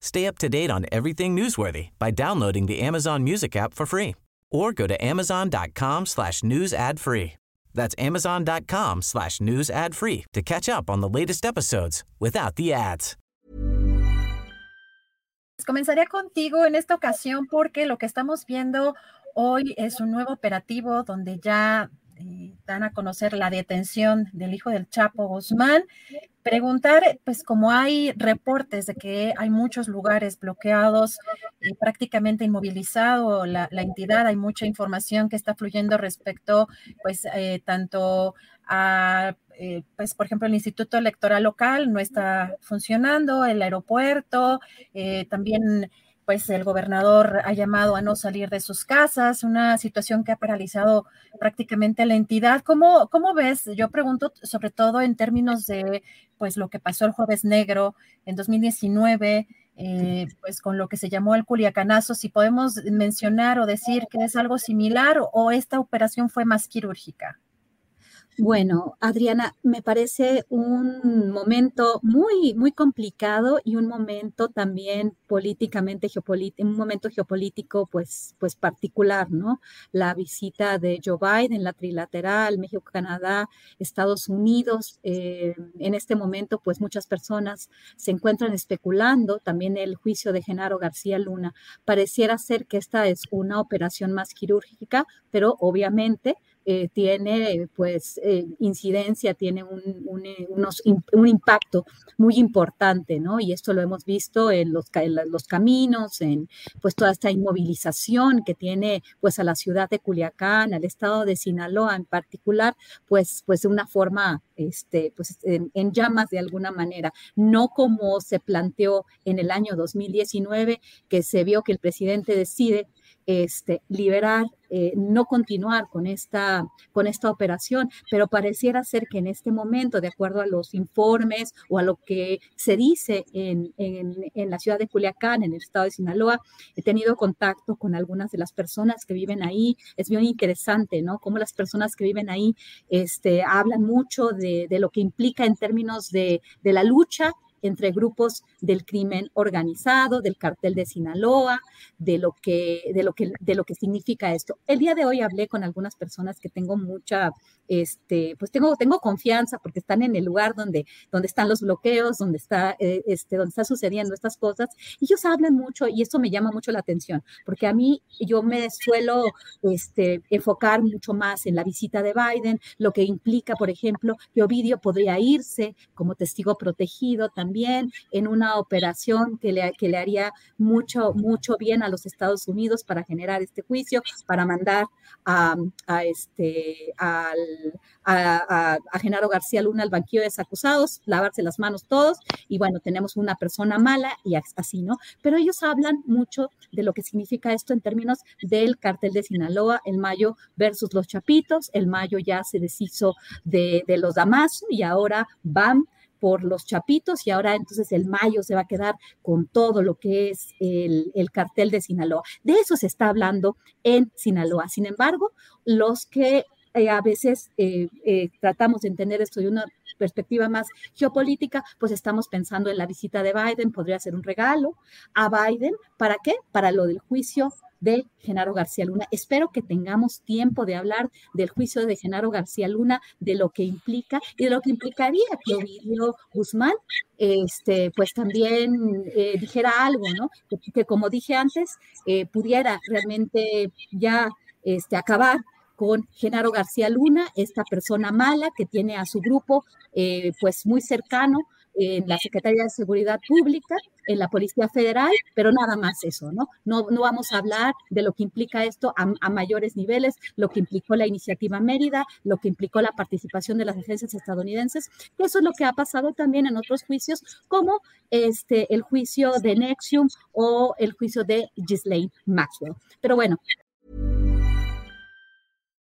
Stay up to date on everything newsworthy by downloading the Amazon Music app for free or go to amazon.com slash news ad free. That's amazon.com slash news ad free to catch up on the latest episodes without the ads. Comenzaría contigo en esta ocasión porque lo que estamos viendo hoy es un nuevo operativo donde ya eh, dan a conocer la detención del hijo del Chapo Guzmán. Preguntar, pues como hay reportes de que hay muchos lugares bloqueados y prácticamente inmovilizado la, la entidad, hay mucha información que está fluyendo respecto, pues, eh, tanto a, eh, pues, por ejemplo, el Instituto Electoral Local no está funcionando, el aeropuerto, eh, también pues el gobernador ha llamado a no salir de sus casas, una situación que ha paralizado prácticamente la entidad. ¿Cómo, cómo ves? Yo pregunto sobre todo en términos de pues lo que pasó el jueves negro en 2019, eh, pues con lo que se llamó el Culiacanazo, si podemos mencionar o decir que es algo similar o esta operación fue más quirúrgica. Bueno, Adriana, me parece un momento muy, muy complicado y un momento también políticamente geopolítico, un momento geopolítico pues, pues particular, ¿no? La visita de Joe Biden, la trilateral, México, Canadá, Estados Unidos. Eh, en este momento, pues muchas personas se encuentran especulando. También el juicio de Genaro García Luna. Pareciera ser que esta es una operación más quirúrgica, pero obviamente eh, tiene pues eh, incidencia, tiene un, un, eh, unos, un, impacto muy importante, ¿no? Y esto lo hemos visto en los, en los caminos, en pues toda esta inmovilización que tiene pues a la ciudad de Culiacán, al estado de Sinaloa en particular, pues, pues de una forma este, pues en, en llamas de alguna manera, no como se planteó en el año 2019, que se vio que el presidente decide este, liberar, eh, no continuar con esta, con esta operación, pero pareciera ser que en este momento, de acuerdo a los informes o a lo que se dice en, en, la ciudad de Culiacán, en el estado de Sinaloa, he tenido contacto con algunas de las personas que viven ahí. Es bien interesante, ¿no? Cómo las personas que viven ahí este, hablan mucho de, de lo que implica en términos de, de la lucha entre grupos del crimen organizado, del cartel de Sinaloa, de lo que, de lo que, de lo que significa esto. El día de hoy hablé con algunas personas que tengo mucha, este, pues tengo, tengo confianza porque están en el lugar donde, donde están los bloqueos, donde está, eh, este, donde está sucediendo estas cosas. Y ellos hablan mucho y esto me llama mucho la atención, porque a mí yo me suelo este, enfocar mucho más en la visita de Biden, lo que implica, por ejemplo, que Ovidio podría irse como testigo protegido también también en una operación que le, que le haría mucho, mucho bien a los Estados Unidos para generar este juicio, para mandar a, a este, al, a, a, Genaro García Luna al banquillo de desacusados, lavarse las manos todos, y bueno, tenemos una persona mala y así, ¿no? Pero ellos hablan mucho de lo que significa esto en términos del cartel de Sinaloa, el Mayo versus los Chapitos, el Mayo ya se deshizo de, de los Damaso y ahora van por los chapitos y ahora entonces el mayo se va a quedar con todo lo que es el, cartel de Sinaloa. De eso se está hablando en Sinaloa. Sin embargo, los que eh, a veces eh, tratamos de entender esto de una perspectiva más geopolítica, pues estamos pensando en la visita de Biden, podría ser un regalo a Biden, ¿para qué? Para lo del juicio de Genaro García Luna. Espero que tengamos tiempo de hablar del juicio de Genaro García Luna, de lo que implica y de lo que implicaría que Ovidio Guzmán, este, pues también eh, dijera algo, ¿no? Que, como dije antes, eh, pudiera realmente ya este, acabar con Genaro García Luna, esta persona mala que tiene a su grupo eh, pues muy cercano en la Secretaría de Seguridad Pública, en la Policía Federal, pero nada más eso, ¿no? No, no vamos a hablar de lo que implica esto a, mayores niveles, lo que implicó la iniciativa Mérida, lo que implicó la participación de las agencias estadounidenses, eso es lo que ha pasado también en otros juicios, como este, el juicio de Nexium o el juicio de Ghislaine Maxwell. Pero bueno.